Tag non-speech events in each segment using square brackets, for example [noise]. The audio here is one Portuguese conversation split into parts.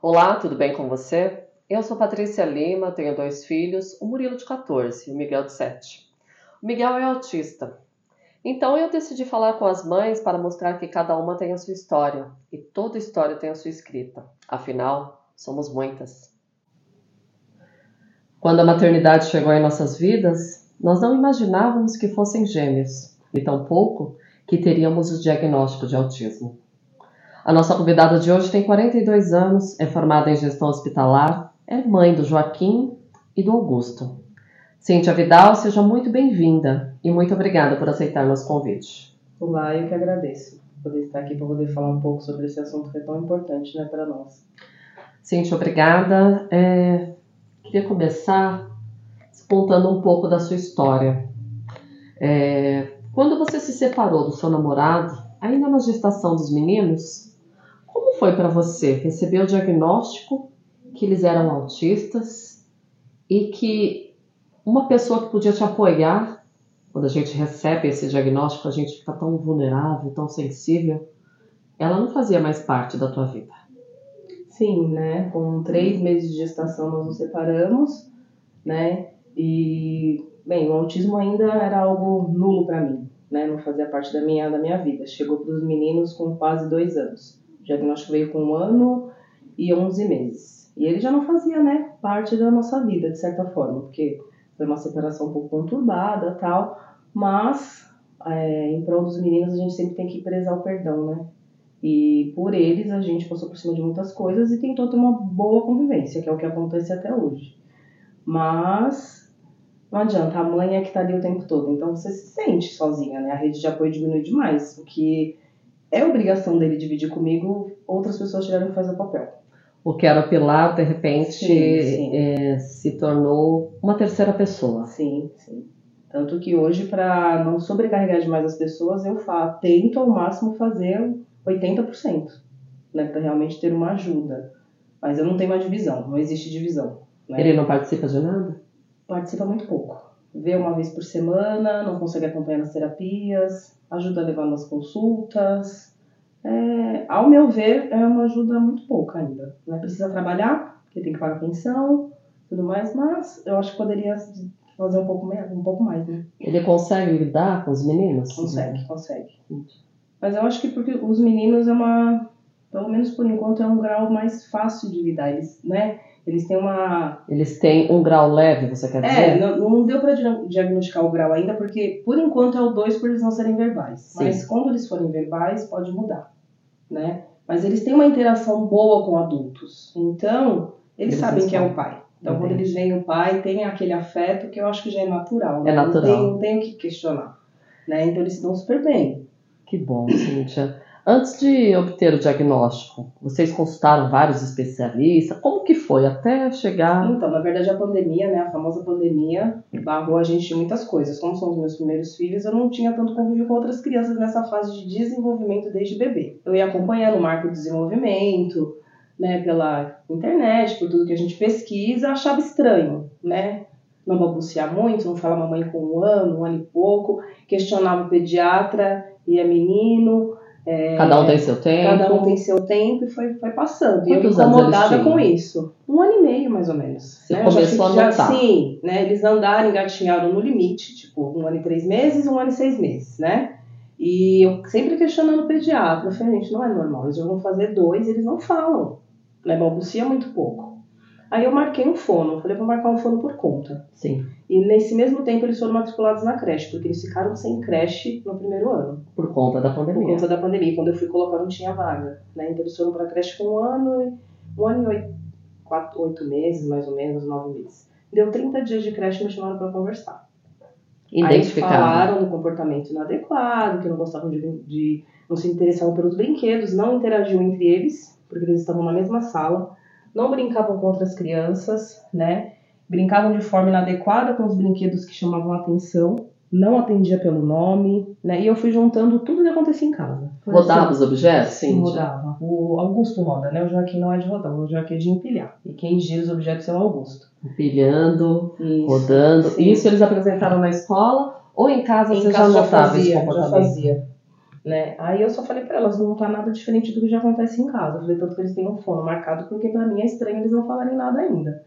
Olá, tudo bem com você? Eu sou Patrícia Lima, tenho dois filhos, o Murilo de 14 e o Miguel de 7. O Miguel é autista. Então eu decidi falar com as mães para mostrar que cada uma tem a sua história e toda história tem a sua escrita. Afinal, somos muitas. Quando a maternidade chegou em nossas vidas, nós não imaginávamos que fossem gêmeos e tampouco que teríamos o diagnóstico de autismo. A nossa convidada de hoje tem 42 anos, é formada em gestão hospitalar, é mãe do Joaquim e do Augusto. Cíntia Vidal, seja muito bem-vinda e muito obrigada por aceitar nosso convite. Olá, eu que agradeço por poder estar aqui para poder falar um pouco sobre esse assunto que é tão importante né, para nós. Cíntia, obrigada. É, queria começar contando um pouco da sua história. É, quando você se separou do seu namorado, ainda na gestação dos meninos, como foi para você receber o diagnóstico que eles eram autistas e que uma pessoa que podia te apoiar, quando a gente recebe esse diagnóstico, a gente fica tão vulnerável, tão sensível, ela não fazia mais parte da tua vida? Sim, né? Com três meses de gestação nós nos separamos, né? E, bem, o autismo ainda era algo nulo para mim, né? Não fazia parte da minha, da minha vida. Chegou para os meninos com quase dois anos. Diagnóstico veio com um ano e 11 meses. E ele já não fazia, né, parte da nossa vida, de certa forma, porque foi uma separação um pouco conturbada tal, mas é, em prol dos meninos a gente sempre tem que prezar o perdão, né? E por eles a gente passou por cima de muitas coisas e tentou ter uma boa convivência, que é o que acontece até hoje. Mas não adianta, a mãe é que tá ali o tempo todo, então você se sente sozinha, né? A rede de apoio diminui demais, porque é obrigação dele dividir comigo, outras pessoas tiveram que fazer o papel. O que era o pilar, de repente, sim, sim. É, se tornou uma terceira pessoa. Sim, sim. Tanto que hoje, para não sobrecarregar demais as pessoas, eu faço, tento ao máximo fazer 80%, né, para realmente ter uma ajuda. Mas eu não tenho uma divisão, não existe divisão. Né? Ele não participa de nada? Participa muito pouco. Vê uma vez por semana, não consegue acompanhar nas terapias, ajuda a levar nas consultas. É, ao meu ver, é uma ajuda muito pouca ainda. Né? Precisa trabalhar, porque tem que pagar pensão tudo mais, mas eu acho que poderia fazer um pouco, mais, um pouco mais, né? Ele consegue lidar com os meninos? Consegue, consegue. Mas eu acho que porque os meninos é uma, pelo menos por enquanto, é um grau mais fácil de lidar. Eles, né? Eles têm uma. Eles têm um grau leve, você quer dizer? É, não, não deu para diagnosticar o grau ainda, porque por enquanto é o 2 por eles não serem verbais. Sim. Mas quando eles forem verbais, pode mudar, né? Mas eles têm uma interação boa com adultos. Então, eles, eles sabem que é o pai. Então, Entendi. quando eles veem o pai, tem aquele afeto que eu acho que já é natural. Né? É natural. Não tem, não tem o que questionar. Né? Então, eles se dão super bem. Que bom, Cíntia. Antes de obter o diagnóstico, vocês consultaram vários especialistas? Como que foi até chegar? Então, na verdade, a pandemia, né, a famosa pandemia, barrou a gente em muitas coisas. Como são os meus primeiros filhos, eu não tinha tanto convívio com outras crianças nessa fase de desenvolvimento desde bebê. Eu ia acompanhando o marco de desenvolvimento, né, pela internet, por tudo que a gente pesquisa, achava estranho, né? Não balbuciar muito, não falar mamãe com um ano, um ano e pouco, questionava o pediatra e é menino, é, cada um tem seu tempo. Cada um tem seu tempo e foi, foi passando. E eu incomodada com isso. Um ano e meio, mais ou menos. Você né? começou a notar. Já, sim, né? Eles andaram, engatinharam no limite, tipo, um ano e três meses, um ano e seis meses, né? E eu sempre questionando o pediatra, eu falei, gente, não é normal, eles já vão fazer dois eles não falam, né? Balbucia muito pouco. Aí eu marquei um fono, falei, vou marcar um fono por conta. Sim. E nesse mesmo tempo eles foram matriculados na creche, porque eles ficaram sem creche no primeiro ano. Por conta da pandemia. Por conta da pandemia. Quando eu fui colocar não tinha vaga. Né? Então eles foram para a creche com um ano, um ano e oito, quatro, oito meses, mais ou menos, nove meses. Deu 30 dias de creche e me chamaram para conversar. Identificaram. Aí falaram do comportamento inadequado, que não gostavam de, de não se interessavam pelos brinquedos, não interagiam entre eles, porque eles estavam na mesma sala não brincavam com outras crianças, né? Brincavam de forma inadequada com os brinquedos que chamavam atenção, não atendia pelo nome, né? E eu fui juntando tudo que acontecia em casa. Rodava os objetos? Sim, rodava. O Augusto roda, né? O Joaquim não é de rodar, o Joaquim é de empilhar. E quem gira os objetos é o Augusto. Empilhando, Isso. rodando. Sim. Isso eles apresentaram na escola ou em casa em você casa já notava esse comportamento? Já fazia. Né? Aí eu só falei para elas, não tá nada diferente do que já acontece em casa. Eu falei, tanto que eles têm um fono marcado, porque para mim é estranho eles não falarem nada ainda.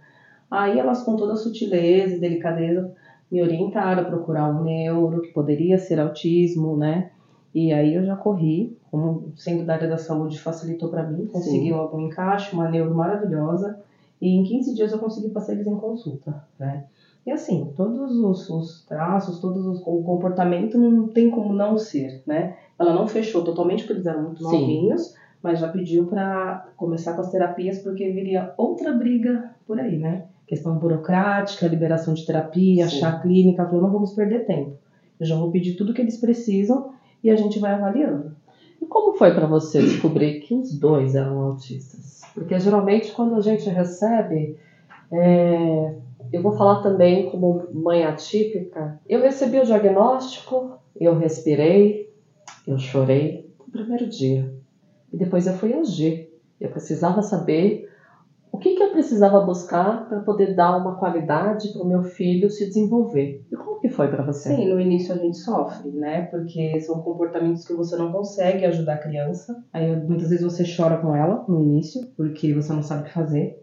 Aí elas, com toda a sutileza e delicadeza, me orientaram a procurar um neuro, que poderia ser autismo, né? E aí eu já corri, como sendo da área da saúde facilitou para mim, consegui algum encaixe, uma neuro maravilhosa, e em 15 dias eu consegui passar eles em consulta, né? E assim, todos os, os traços, todos os, o comportamento não tem como não ser, né? Ela não fechou totalmente porque eles eram muito Sim. novinhos, mas já pediu para começar com as terapias porque viria outra briga por aí, né? Questão burocrática, liberação de terapia, Sim. chá clínica, falou, não vamos perder tempo. Eu já vou pedir tudo que eles precisam e a gente vai avaliando. E como foi para você descobrir que os dois eram autistas? Porque geralmente quando a gente recebe, é, eu vou falar também como mãe atípica, eu recebi o diagnóstico, eu respirei, eu chorei no primeiro dia. E depois eu fui agir. Eu precisava saber o que, que eu precisava buscar para poder dar uma qualidade para o meu filho se desenvolver. E como que foi para você? Sim, no início a gente sofre, né? Porque são comportamentos que você não consegue ajudar a criança. Aí muitas vezes você chora com ela no início, porque você não sabe o que fazer.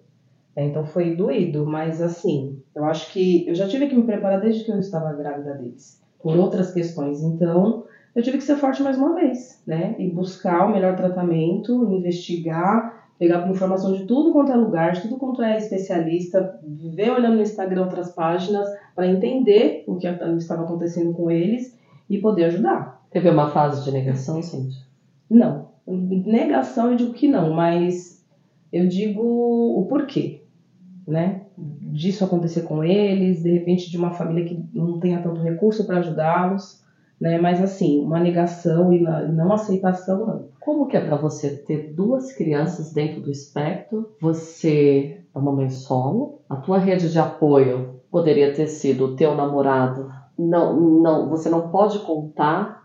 É, então foi doído, mas assim, eu acho que eu já tive que me preparar desde que eu estava grávida deles, por outras questões. Então, eu tive que ser forte mais uma vez, né? E buscar o melhor tratamento, investigar, pegar informação de tudo quanto é lugar, de tudo quanto é especialista, ver olhando no Instagram outras páginas para entender o que estava acontecendo com eles e poder ajudar. Teve uma fase de negação, Cintia? Não. Negação eu digo que não, mas eu digo o porquê, né? Disso acontecer com eles, de repente de uma família que não tenha tanto recurso para ajudá-los né? Mas assim, uma negação e não aceitação não. Como que é para você ter duas crianças dentro do espectro? Você é uma mãe solo, a tua rede de apoio poderia ter sido o teu namorado. Não, não, você não pode contar.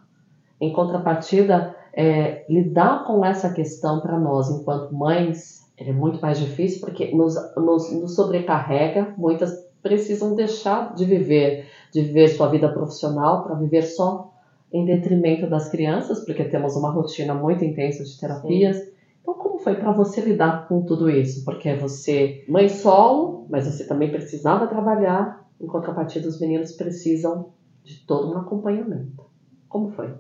Em contrapartida, é, lidar com essa questão para nós, enquanto mães, é muito mais difícil porque nos, nos, nos sobrecarrega. Muitas precisam deixar de viver de viver sua vida profissional para viver só em detrimento das crianças, porque temos uma rotina muito intensa de terapias. Sim. Então, como foi para você lidar com tudo isso? Porque você, mãe solo, mas você também precisava trabalhar, em contrapartida, os meninos precisam de todo um acompanhamento. Como foi?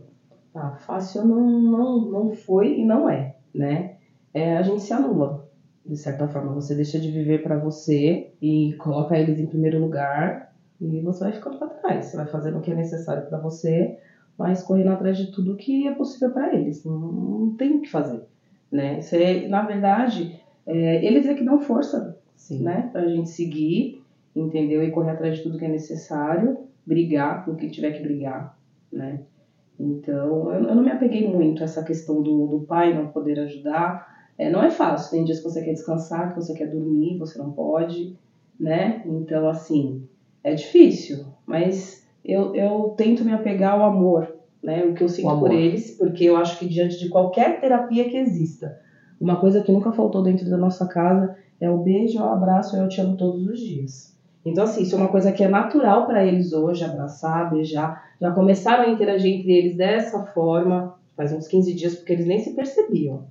Ah, fácil não, não, não foi e não é, né? É, a gente se anula, de certa forma. Você deixa de viver para você e coloca eles em primeiro lugar e você vai ficando para trás. Você vai fazendo o que é necessário para você, mas correndo atrás de tudo que é possível para eles. Não, não, tem o que fazer. Né? Você, na verdade, é, eles é que dão força Sim. né? para a gente seguir, entendeu? E correr atrás de tudo que é necessário, brigar com o que tiver que brigar. Né? Então, eu, eu não me apeguei muito a essa questão do, do pai não poder ajudar. É, não é fácil, tem dias que você quer descansar, que você quer dormir, você não pode, né? Então, assim, é difícil, mas eu, eu tento me apegar ao amor, né? O que eu sinto por eles, porque eu acho que diante de qualquer terapia que exista, uma coisa que nunca faltou dentro da nossa casa é o beijo, o abraço, eu te amo todos os dias. Então, assim, isso é uma coisa que é natural para eles hoje, abraçar, beijar. Já começaram a interagir entre eles dessa forma, faz uns 15 dias, porque eles nem se percebiam.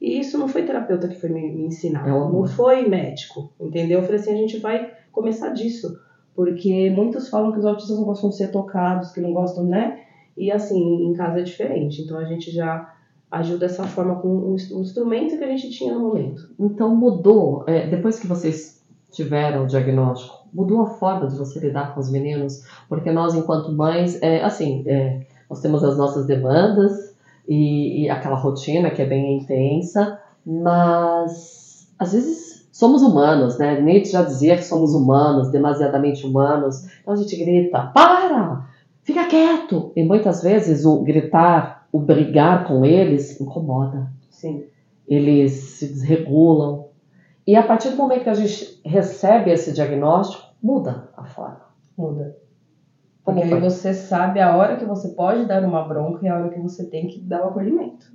E isso não foi terapeuta que foi me, me ensinar, é não foi médico, entendeu? Eu falei assim, a gente vai começar disso porque muitos falam que os autistas não gostam de ser tocados, que não gostam, né? E assim, em casa é diferente. Então a gente já agiu dessa forma com o instrumento que a gente tinha no momento. Então mudou, é, depois que vocês tiveram o diagnóstico, mudou a forma de você lidar com os meninos? Porque nós, enquanto mães, é, assim, é, nós temos as nossas demandas e, e aquela rotina que é bem intensa, mas às vezes somos humanos, né? Nietzsche já dizia que somos humanos, demasiadamente humanos. Então a gente grita, para! Fica quieto! E muitas vezes o gritar, o brigar com eles incomoda. Sim. Eles se desregulam. E a partir do momento que a gente recebe esse diagnóstico, muda a forma. Muda. Porque aí você sabe a hora que você pode dar uma bronca e a hora que você tem que dar o acolhimento.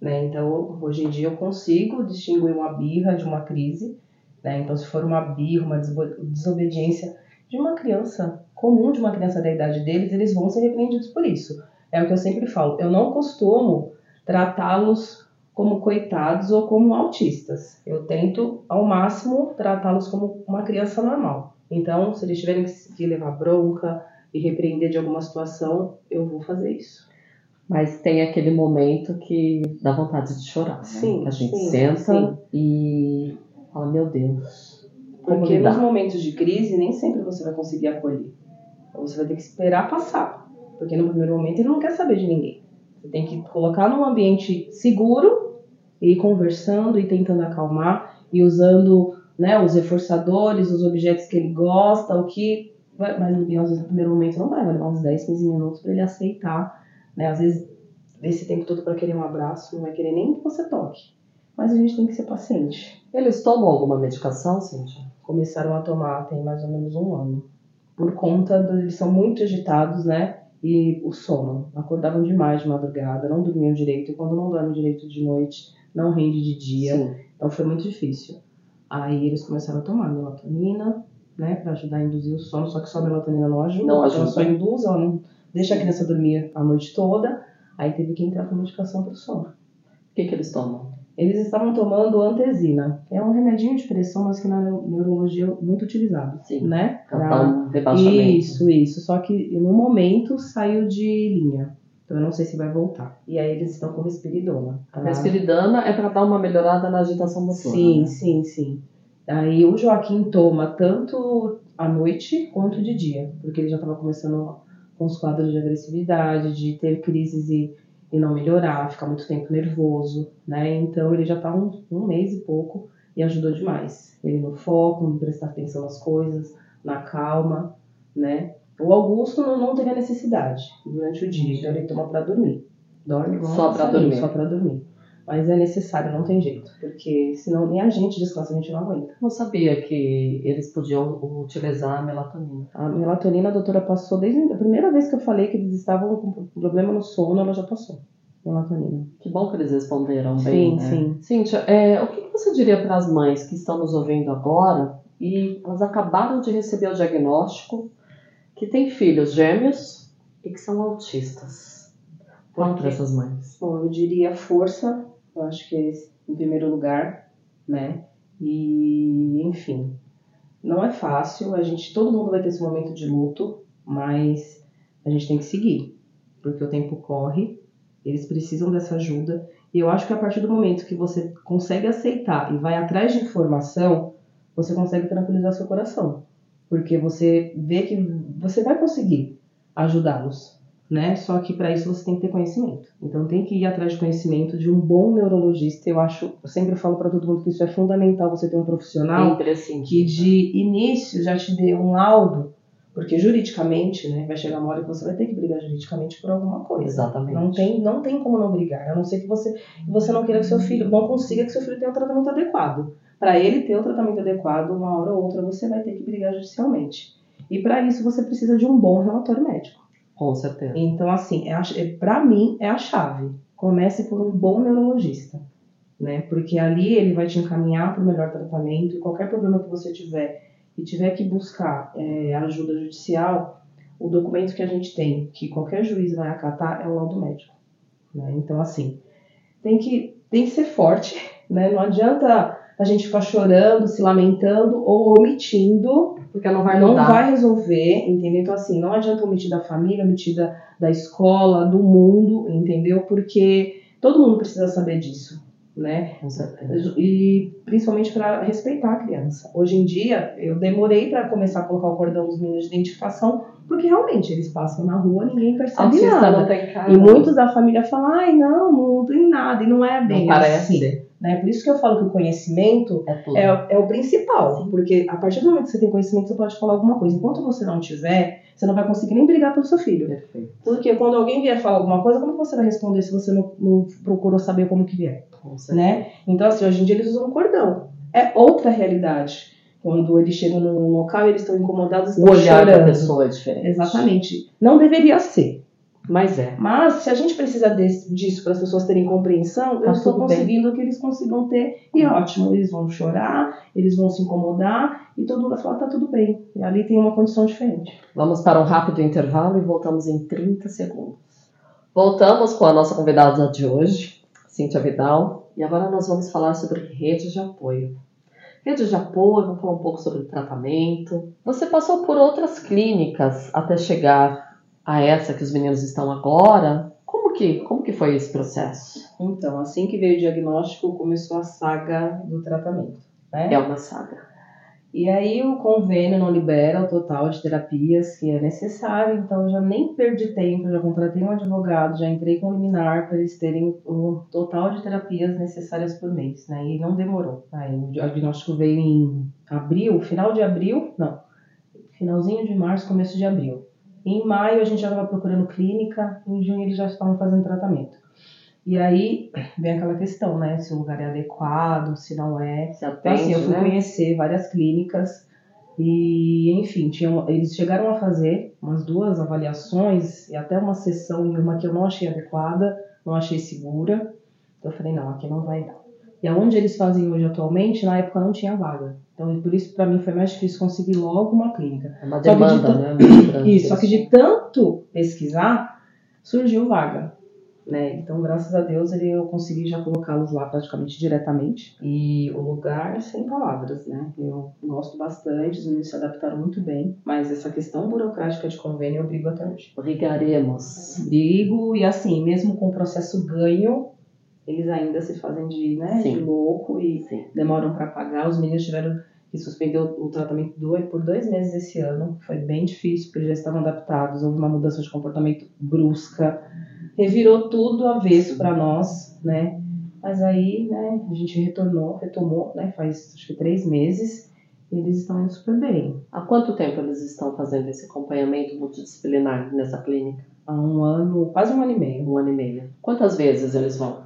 Né? Então, hoje em dia eu consigo distinguir uma birra de uma crise. Né? Então, se for uma birra, uma desobediência de uma criança comum, de uma criança da idade deles, eles vão ser repreendidos por isso. é o que eu sempre falo. Eu não costumo tratá-los como coitados ou como autistas. Eu tento, ao máximo, tratá-los como uma criança normal. Então, se eles tiverem que levar bronca e repreender de alguma situação, eu vou fazer isso. Mas tem aquele momento que dá vontade de chorar, né? Sim, Que a gente sim, senta sim. e fala, meu Deus. Porque lidar? nos momentos de crise, nem sempre você vai conseguir acolher. Você vai ter que esperar passar. Porque no primeiro momento ele não quer saber de ninguém. Você tem que colocar num ambiente seguro e ir conversando e tentando acalmar e usando né, os reforçadores, os objetos que ele gosta, o que. Vai- Mas às vezes no primeiro momento não vai, vai levar uns 10, 15 minutos para ele aceitar. Né? Às vezes, esse tempo todo para querer um abraço, não vai querer nem que você toque. Mas a gente tem que ser paciente Eles tomam alguma medicação, Cíntia? começaram a tomar tem mais ou menos um ano. Por conta de eles são muito agitados, né? E o sono. Acordavam demais de madrugada, não dormiam direito. E quando não dorme direito de noite, não rende de dia. Sim. Então foi muito difícil. Aí eles começaram a tomar melatonina, né? Pra ajudar a induzir o sono. Só que só a melatonina não ajuda. Não porque Ela ajuda. só induz, ela não deixa a criança dormir a noite toda. Aí teve que entrar com medicação pro sono. O que, que eles tomam? Eles estavam tomando antesina. É um remedinho de pressão, mas que na neurologia é muito utilizado, Sim. né? Pra Pra- um rebaixamento. Isso, isso. Só que no momento saiu de linha. Então eu não sei se vai voltar. E aí eles estão com risperidona. A tá? risperidona é para dar uma melhorada na agitação motora. Sim, né? sim, sim. Aí o Joaquim toma tanto à noite quanto de dia, porque ele já estava começando com os quadros de agressividade, de ter crises e, e não melhorar, ficar muito tempo nervoso, né? Então ele já está um, um mês e pouco e ajudou demais. Ele no foco, em prestar atenção nas coisas, na calma, né? O Augusto não, não teve a necessidade durante o dia, então ele toma para dormir. Dorme igual Só pra passarinho, dormir. Só para dormir. Mas é necessário, não tem jeito. Porque senão nem a gente descansa, a gente não aguenta. Não sabia que eles podiam utilizar a melatonina. A melatonina a doutora passou desde a primeira vez que eu falei que eles estavam com problema no sono, ela já passou. Melatonina. Que bom que eles responderam bem. Sim, né? sim. Cíntia, é, o que você diria para as mães que estão nos ouvindo agora e elas acabaram de receber o diagnóstico que têm filhos gêmeos e que são autistas? Quê? essas mães. Bom, eu diria força, eu acho que é esse, em primeiro lugar, né? E, enfim, não é fácil, a gente, todo mundo vai ter esse momento de luto, mas a gente tem que seguir, porque o tempo corre, eles precisam dessa ajuda, e eu acho que a partir do momento que você consegue aceitar e vai atrás de informação, você consegue tranquilizar seu coração, porque você vê que você vai conseguir ajudá-los, né? Só que para isso você tem que ter conhecimento. Então tem que ir atrás de conhecimento de um bom neurologista. Eu acho, eu sempre falo para todo mundo que isso é fundamental você ter um profissional Sempre assim. que de início já te dê um laudo, porque juridicamente, né, vai chegar uma hora que você vai ter que brigar juridicamente por alguma coisa. Exatamente. Não tem, não tem como não brigar, a não ser que você, você não queira que seu filho, não consiga que seu filho tenha um tratamento adequado. Para ele ter o tratamento adequado, uma hora ou outra você vai ter que brigar judicialmente. E para isso você precisa de um bom relatório médico. Com certeza. Então, assim, é é, pra mim é a chave. Comece por um bom neurologista, né? Porque ali ele vai te encaminhar para o melhor tratamento e qualquer problema que você tiver e tiver que buscar é, ajuda judicial, o documento que a gente tem, que qualquer juiz vai acatar, é o laudo médico. Né? Então, assim, tem que, tem que ser forte, [laughs] né? Não adianta a gente ficar chorando, se lamentando ou omitindo Porque não vai não mudar. vai resolver, entendeu? Então, assim, não adianta omitir da família, omitir da, da escola, do mundo, entendeu? Porque todo mundo precisa saber disso, né? E principalmente para respeitar a criança. Hoje em dia, eu demorei para começar a colocar o cordão dos meninos de identificação, porque realmente eles passam na rua, ninguém percebe nada. não tem cara. E muitos da família falam, ai, não, não tem nada, e não é bem não parece. Né? Por isso que eu falo que o conhecimento É é, é o principal, porque a partir do momento que você tem conhecimento, você pode falar alguma coisa. Enquanto você não tiver, você não vai conseguir nem brigar pelo seu filho. Perfeito. Porque quando alguém vier falar alguma coisa, como você vai responder se você não, não procurou saber como que vier, né? Então, assim, hoje em dia eles usam cordão. É outra realidade. Quando eles chegam num local e eles estão incomodados, O estão olhar da chorando. pessoa é diferente. Exatamente. Não deveria ser. Mas é. Mas se a gente precisa desse- disso para as pessoas terem compreensão, Tá eu estou tudo bem. conseguindo que eles consigam ter. E é ótimo, eles vão chorar, eles vão se incomodar e todo mundo vai falar, tá tudo bem. E ali tem uma condição diferente. Vamos para um rápido intervalo e voltamos em 30 segundos. Voltamos com a nossa convidada de hoje, Cíntia Vidal, e agora nós vamos falar sobre rede de apoio. Rede de apoio, vamos falar um pouco sobre tratamento. Você passou por outras clínicas até chegar a essa que os meninos estão agora. Como que, como que foi esse processo? Então, assim que veio o diagnóstico, começou a saga do tratamento. Né? É uma saga. E aí o convênio não libera o total de terapias que é necessário, então eu já nem perdi tempo, já contratei um advogado, já entrei com liminar para eles terem o total de terapias necessárias por mês, né? E não demorou. Aí o diagnóstico veio em abril, final de abril, não, finalzinho de março, começo de abril. Em maio a gente já estava procurando clínica, em junho eles já estavam fazendo tratamento. E aí vem aquela questão, né? Se o lugar é adequado, se não é. Se atende, Então, assim, eu fui né? conhecer várias clínicas e, enfim, tinham, eles chegaram a fazer umas duas avaliações e até uma sessão em uma que eu não achei adequada, não achei segura. Então eu falei, não, aqui não vai dar. E aonde eles fazem hoje atualmente, na época não tinha vaga. Então, por isso, para mim, foi mais difícil conseguir logo uma clínica. É uma Só que de demanda, tan- né? [coughs] Isso, só que de tanto pesquisar, surgiu vaga. Né? Então, graças a Deus, ele, eu consegui já colocá-los lá praticamente diretamente. E o lugar, sem palavras, né? Eu gosto bastante, os meninos se adaptaram muito bem, mas essa questão burocrática de convênio eu brigo até hoje. Brigaremos. Brigo, e assim, mesmo com o processo ganho, eles ainda se fazem de, né, Sim. de louco e Sim. demoram para pagar. Os meninos tiveram que suspender o, o tratamento do- por dois meses esse ano. Foi bem difícil, porque eles já estavam adaptados. Houve uma mudança de comportamento brusca. Revirou tudo do avesso para nós, né? Mas aí, né, a gente retornou, retomou, né? Faz acho que três meses. E eles estão indo super bem. Há quanto tempo eles estão fazendo esse acompanhamento multidisciplinar nessa clínica? Há um ano, quase um ano e meio. Um ano e meio. Quantas vezes eles vão?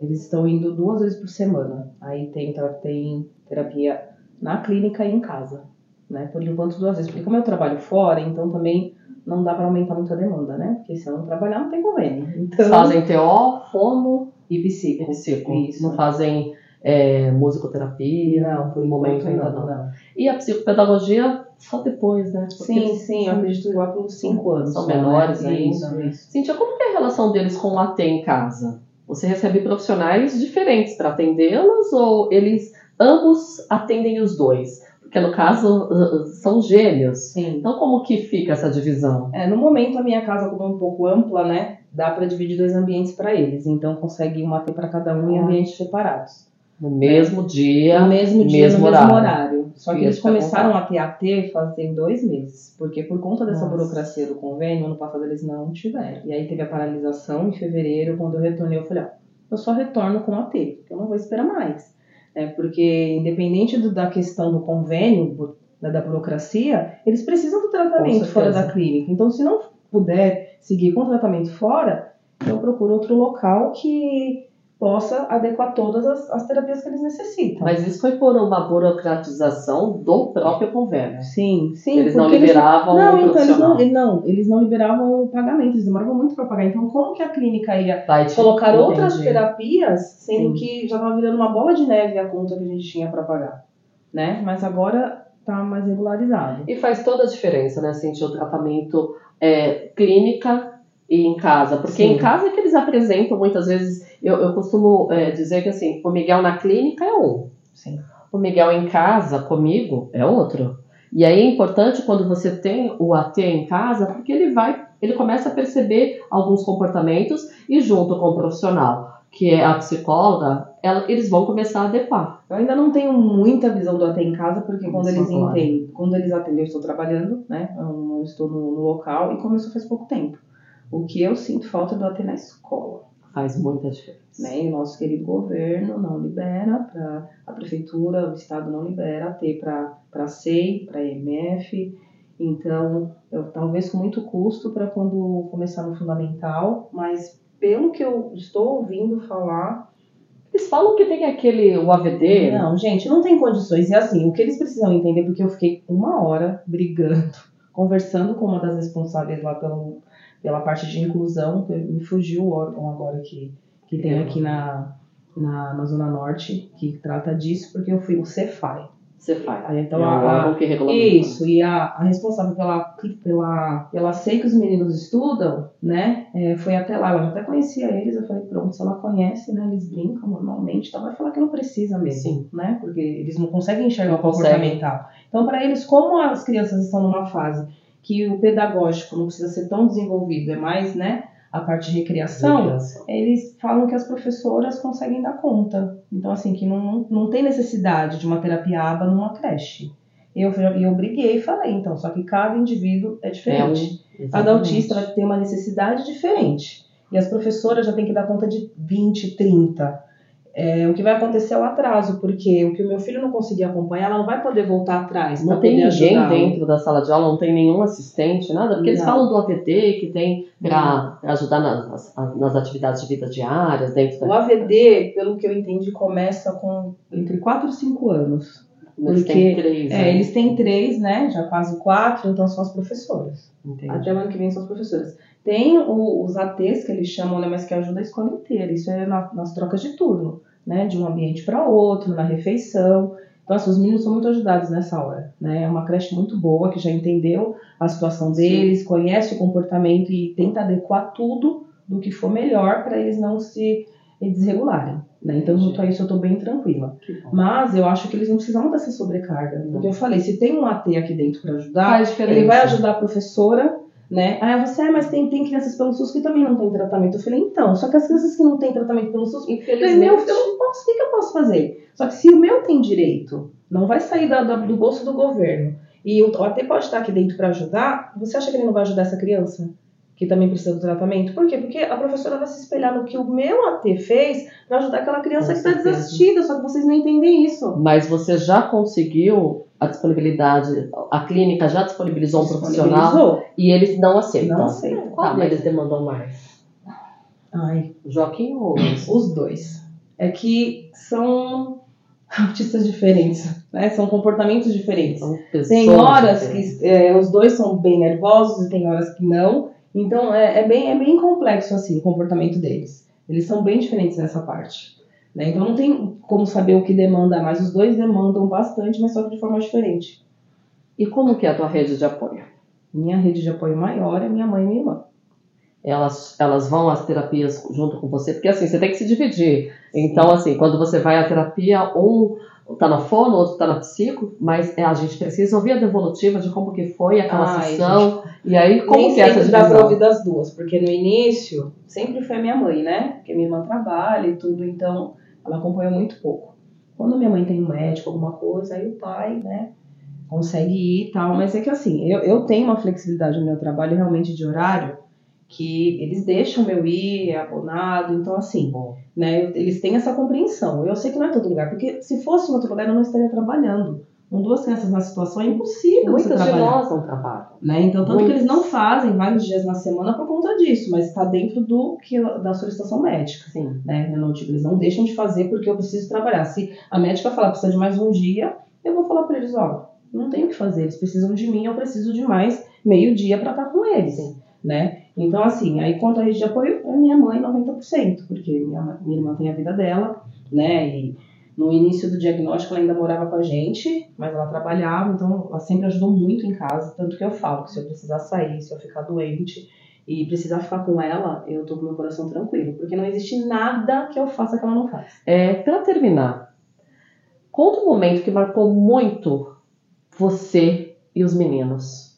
Eles estão indo duas vezes por semana. Aí tem, tem terapia na clínica e em casa, né? Por enquanto duas vezes. Porque como eu trabalho fora, então também não dá para aumentar muito a demanda, né? Porque se eu não trabalhar, não tem convênio. [laughs] Então, Eles fazem TO, fono e psico. e psico. Isso. Não fazem é, musicoterapia? Não, por momento ainda não, não. E a psicopedagogia só depois, né? Porque Sim, sim, eu acredito lá pelos cinco anos. São né? menores Isso, ainda. isso. Cíntia, como que é a relação deles com o AT em casa? Você recebe profissionais diferentes para atendê-los ou eles ambos atendem os dois? Porque no caso uh, uh, são gêmeos. Sim. Então como que fica essa divisão? É, no momento a minha casa como é um pouco ampla, né? Dá para dividir dois ambientes para eles. Então consegue uma ter para cada um em Ah. ambientes separados. No mesmo dia, no mesmo dia, mesmo no horário. mesmo horário. Só que eles te começaram a ter AT fazem dois meses. Porque por conta dessa Nossa. burocracia do convênio, ano passado eles não tiveram. E aí teve a paralisação em fevereiro, quando eu retornei, eu falei, ó, eu só retorno com AT, porque eu não vou esperar mais. É, porque independente do- da questão do convênio, bu- né, da burocracia, eles precisam do tratamento fora da clínica. Então, se não puder seguir com o tratamento fora, eu procuro outro local que possa adequar todas as, as terapias que eles necessitam. Mas isso foi por uma burocratização do próprio convênio. Sim, sim. Eles não liberavam Não, o então eles não, não, eles não liberavam o pagamento, eles demoravam muito para pagar. Então, como que a clínica ia Vai colocar outras Entendi. terapias, sendo Sim. que já estava virando uma bola de neve a conta que a gente tinha para pagar, né? Mas agora tá mais regularizado. E faz toda a diferença, né, Cintia, o tratamento é, clínica e em casa. Porque Sim. em casa é que eles apresentam muitas vezes. Eu, eu costumo é, dizer que assim, o Miguel na clínica é um. Sim. O Miguel em casa, comigo, é outro. E aí é importante quando você tem o AT em casa, porque ele vai, ele começa a perceber alguns comportamentos e junto com o profissional, que é a psicóloga, ela- eles vão começar a adequar. Eu ainda não tenho muita visão do AT em casa, porque quando Isso, eles claro. entendem, quando eles atendem, eu estou trabalhando, né? Eu não estou no, no local e começou faz pouco tempo. O que eu sinto falta é do AT na escola. Faz muita diferença. né? E o nosso querido governo não libera, pra, a prefeitura, o estado não libera AT para SEI, para EMF. Então, eu, talvez com muito custo para quando começar no fundamental, mas pelo que eu estou ouvindo falar, Eles falam que tem aquele, o AVD, não, gente, não tem condições. E assim, o que eles precisam entender, porque eu fiquei uma hora brigando, [laughs] conversando com uma das responsáveis lá pelo, pela parte de inclusão, me fugiu o órgão agora que, que tem aqui na, na, na Zona Norte, que trata disso, porque eu fui o Cefai. Faz. Aí, então, é a- órgão que regulamenta. Isso, e a, a responsável pela, pela, pela SEI que os meninos estudam, né, é, foi até lá, ela já até conhecia eles, eu falei, pronto, se ela conhece, né, eles brincam normalmente, então vai falar que não precisa mesmo, Sim. né, porque eles não conseguem enxergar Não o comportamental. Então, para eles, como as crianças estão numa fase que o pedagógico não precisa ser tão desenvolvido, é mais, né, a parte de recreação, eles falam que as professoras conseguem dar conta. Então, assim, que não, não tem necessidade de uma terapia aba numa creche. Eu, e eu briguei e falei, então, só que cada indivíduo é É um, diferente. Cada exatamente. autista vai ter uma necessidade diferente. E as professoras já têm que dar conta de 20, 30. É, o que vai acontecer é o atraso, porque o que o meu filho não conseguir acompanhar, ela não vai poder voltar atrás. Não tem ninguém dentro da sala de aula, não tem nenhum assistente, nada, porque eles Não. falam do AVT que tem para ajudar nas, nas- atividades de vida diárias, dentro O da. AVD, pelo que eu entendi, começa com entre 4 e 5 anos. Eles porque- têm três. É, né? eles têm três, né? Já quase quatro, então são as professoras. Entendi. Até o ano que vem são as professoras. Tem o- os ATs que eles chamam, né? Mas que ajuda a escola inteira. Isso é na- nas trocas de turno, né? De um ambiente para outro, na refeição. Então, assim, os meninos são muito ajudados nessa hora, né? É uma creche muito boa que já entendeu a situação deles, conhece o comportamento e tenta adequar tudo do que for melhor para eles não se desregularem. Né? Então, junto a isso, eu estou bem tranquila. Mas eu acho que eles não precisavam dessa sobrecarga. Porque eu falei, se tem um AT aqui dentro para ajudar, ele vai ajudar a professora, né? Ah, você, ah, mas tem, tem crianças pelo SUS que também não tem tratamento. Eu falei, então, só que as crianças que não têm tratamento pelo SUS, eu falei, Infelizmente. meu, eu não posso, o que, que eu posso fazer? Só que se o meu tem direito, não vai sair da- da- do bolso do governo, e o AT pode estar aqui dentro para ajudar, você acha que ele não vai ajudar essa criança? Que também precisa do tratamento? Por quê? Porque a professora vai se espelhar no que o meu AT fez para ajudar aquela criança Com que está desassistida, só que vocês não entendem isso. Mas você já conseguiu a disponibilidade, a clínica já disponibilizou um profissional e eles não aceitam. Não aceitam. Qual Tá, mas- deles demandou mais? Ai, Joaquim ou os? dois. É que são autistas diferentes, né? São comportamentos diferentes. Tem horas diferentes. que é, os dois são bem nervosos e tem horas que não. Então é, é bem, é bem complexo assim o comportamento deles. Eles são bem diferentes nessa parte. Né? Então não tem como saber o que demanda mais. Os dois demandam bastante, mas só que de forma diferente. E como que é a tua rede de apoio? Minha rede de apoio maior é minha mãe e minha irmã. Elas, elas vão às terapias junto com você? Porque assim, você tem que se dividir. Então, assim, quando você vai à terapia, um tá na fono, outro tá na psico, mas é, a gente precisa ouvir a devolutiva de como que foi aquela Ai, sessão. E aí, como Nem que é essa sempre dá pra divisão? ouvir das duas, porque no início sempre foi a minha mãe, né? Porque minha irmã trabalha e tudo, então ela acompanhou muito pouco. Quando minha mãe tem um médico, alguma coisa, aí o pai, né, consegue ir e tal. Mas é que assim, eu, eu tenho uma flexibilidade no meu trabalho realmente de horário que eles deixam eu ir, é abonado, então assim, né, eles têm essa compreensão. Eu sei que não é todo lugar, porque se fosse em outro lugar eu não estaria trabalhando. Com duas crianças na situação é impossível você muitas de trabalhar nós não trabalham. né? Então, tanto que eles não fazem vários dias na semana por conta disso, mas está dentro do que da solicitação médica, Sim. né? Não digo, eles não deixam de fazer porque eu preciso trabalhar. Se a médica falar que precisa de mais um dia, eu vou falar para eles, ó, não tenho o que fazer, eles precisam de mim, eu preciso de mais meio dia para estar com eles, Sim. né? Então, assim, aí quanto a rede de apoio, é minha mãe 90%, porque minha, minha irmã tem a vida dela, né? E no início do diagnóstico ela ainda morava com a gente, mas ela trabalhava, então ela sempre ajudou muito em casa, tanto que eu falo que se eu precisar sair, se eu ficar doente e precisar ficar com ela, eu tô com meu coração tranquilo, porque não existe nada que eu faça que ela não faz. É, para terminar, conta um momento que marcou muito você e os meninos.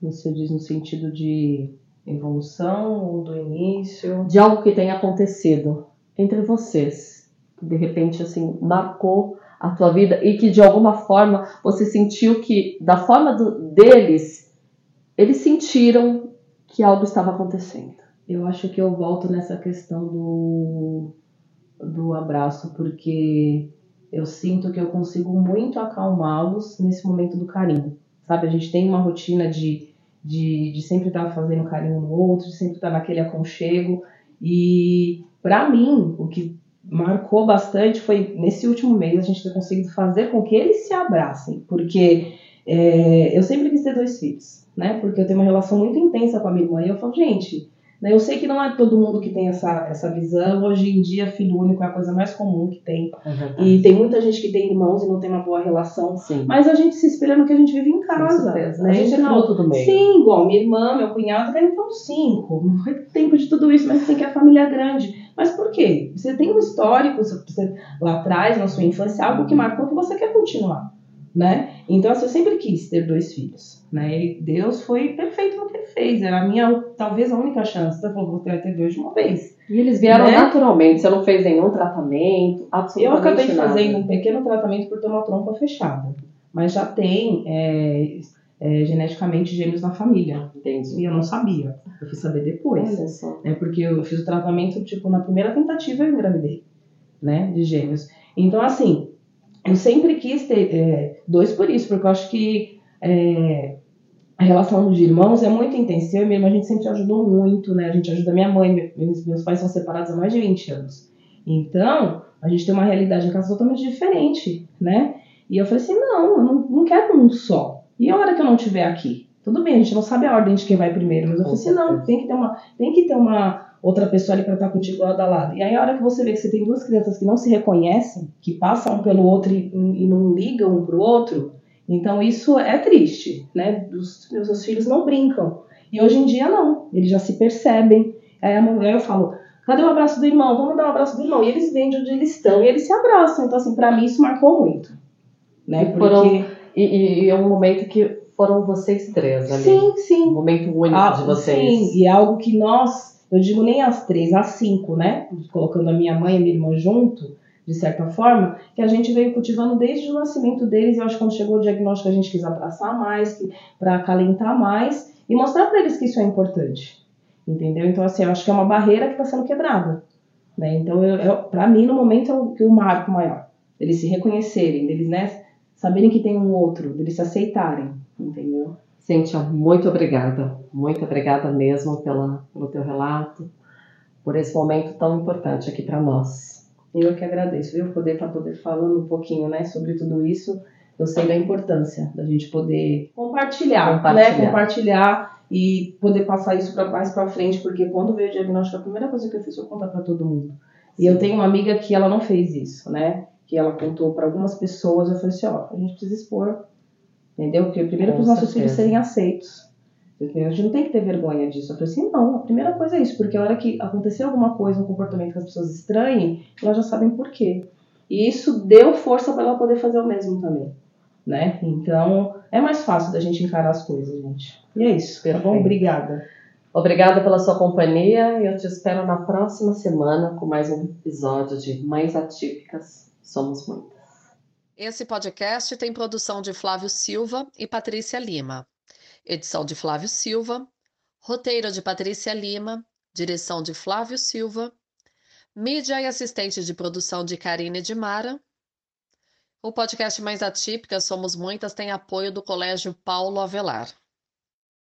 Você diz no sentido de evolução ou do início? De algo que tenha acontecido entre vocês. Que de repente, assim, marcou a tua vida e que de alguma forma você sentiu que, da forma do- deles, eles sentiram que algo estava acontecendo. Eu acho que eu volto nessa questão do, do abraço, porque eu sinto que eu consigo muito acalmá-los nesse momento do carinho. Sabe, a gente tem uma rotina de, de, de sempre estar fazendo carinho no outro, de sempre estar naquele aconchego. E para mim, o que marcou bastante foi nesse último mês a gente ter conseguido fazer com que eles se abracem, porque é, eu sempre quis ter dois filhos, né? Porque eu tenho uma relação muito intensa com a minha irmã e eu falo, gente? Eu sei que não é todo mundo que tem essa, essa visão. Hoje em dia, filho único é a coisa mais comum que tem. É e tem muita gente que tem irmãos e não tem uma boa relação. Sim. Mas a gente se inspira no que a gente vive em casa. Né? A gente é Então, fruto do meio. Sim, igual minha irmã, meu cunhado, querem então cinco. Não tempo de tudo isso, mas tem que a família é grande. Mas por quê? Você tem um histórico você, lá atrás, na sua infância, algo que marcou que você quer continuar. Né? Então, assim, eu sempre quis ter dois filhos. Né? E Deus foi perfeito no que ele fez. Era a minha, talvez, a única chance. Então, eu vou ter, ter dois de uma vez. E eles vieram Né? naturalmente, você não fez nenhum tratamento, absolutamente Eu acabei nada. fazendo um pequeno tratamento por ter uma trompa fechada. Mas já tem é, é, geneticamente gêmeos na família. Entendi. E eu não sabia. Eu fui saber depois. Olha só. É porque eu fiz o tratamento, tipo, na primeira tentativa eu engravidei, né, de gêmeos. Então, assim, eu sempre quis ter é, dois por isso, porque eu acho que é, a relação de irmãos é muito intensa. Eu e minha irmã, a gente sempre ajudou muito, né, a gente ajuda minha mãe, meus, meus pais são separados há mais de 20 anos. Então, a gente tem uma realidade em casa totalmente diferente, né, e eu falei assim, não, eu não, não quero um só. E a hora que eu não estiver aqui? Tudo bem, a gente não sabe a ordem de quem vai primeiro, mas eu falei assim, não, tem que ter uma, tem que ter uma outra pessoa ali para estar contigo lado a lado. E aí a hora que você vê que você tem duas crianças que não se reconhecem, que passam um pelo outro e, e não ligam um pro outro, então isso é triste, né? Os meus filhos não brincam. E hoje em dia não, eles já se percebem. Aí a mulher eu falo, cadê o abraço do irmão? Vamos dar um abraço do irmão. E eles vêm de onde eles estão e eles se abraçam. Então assim, para mim isso marcou muito, né? E Porque foram- E, e- e é um momento que foram vocês três ali. sim, sim, Um momento único Ah, de vocês. Sim, e é algo que nós, eu digo nem as três, as cinco, né? Colocando a minha mãe e a minha irmã junto, de certa forma, que a gente veio cultivando desde o nascimento deles. Eu acho que quando chegou o diagnóstico, a gente quis abraçar mais, para acalentar mais e mostrar para eles que isso é importante. Entendeu? Então, assim, eu acho que é uma barreira que está sendo quebrada. Né? Então, para mim, no momento, é o, o marco maior. Eles se reconhecerem, deles, né? Saberem que tem um outro, deles se aceitarem. Entendeu? Cíntia, muito obrigada. Muito obrigada mesmo pela, pelo teu relato, por esse momento tão importante aqui para nós. Eu que agradeço, viu? Poder estar poder falando um pouquinho, né, sobre tudo isso. Eu sei da importância da gente poder compartilhar, Compartilhar. né? Compartilhar e poder passar isso para mais para frente, porque quando veio o diagnóstico, a primeira coisa que eu fiz foi contar para todo mundo. E eu tenho uma amiga que ela não fez isso, né? Que ela contou para algumas pessoas, eu falei assim, ó, a gente precisa expor, entendeu? Porque primeiro para os nossos filhos serem aceitos. entendeu? A gente não tem que ter vergonha disso. Eu falei assim, não, a primeira coisa é isso, porque a hora que acontecer alguma coisa, um comportamento que as pessoas estranhem, elas já sabem por quê. E isso deu força para ela poder fazer o mesmo também, né? Então, é mais fácil da gente encarar as coisas, gente. E é isso, tá bom? Perfeito. Obrigada. Obrigada pela sua companhia e eu te espero na próxima semana com mais um episódio de Mães Atípicas. Somos muitas. Esse podcast tem produção de Flávio Silva e Patrícia Lima. Edição de Flávio Silva. Roteiro de Patrícia Lima. Direção de Flávio Silva. Mídia e assistente de produção de Karine de Mara. O podcast Mais Atípica Somos Muitas tem apoio do Colégio Paulo Avelar.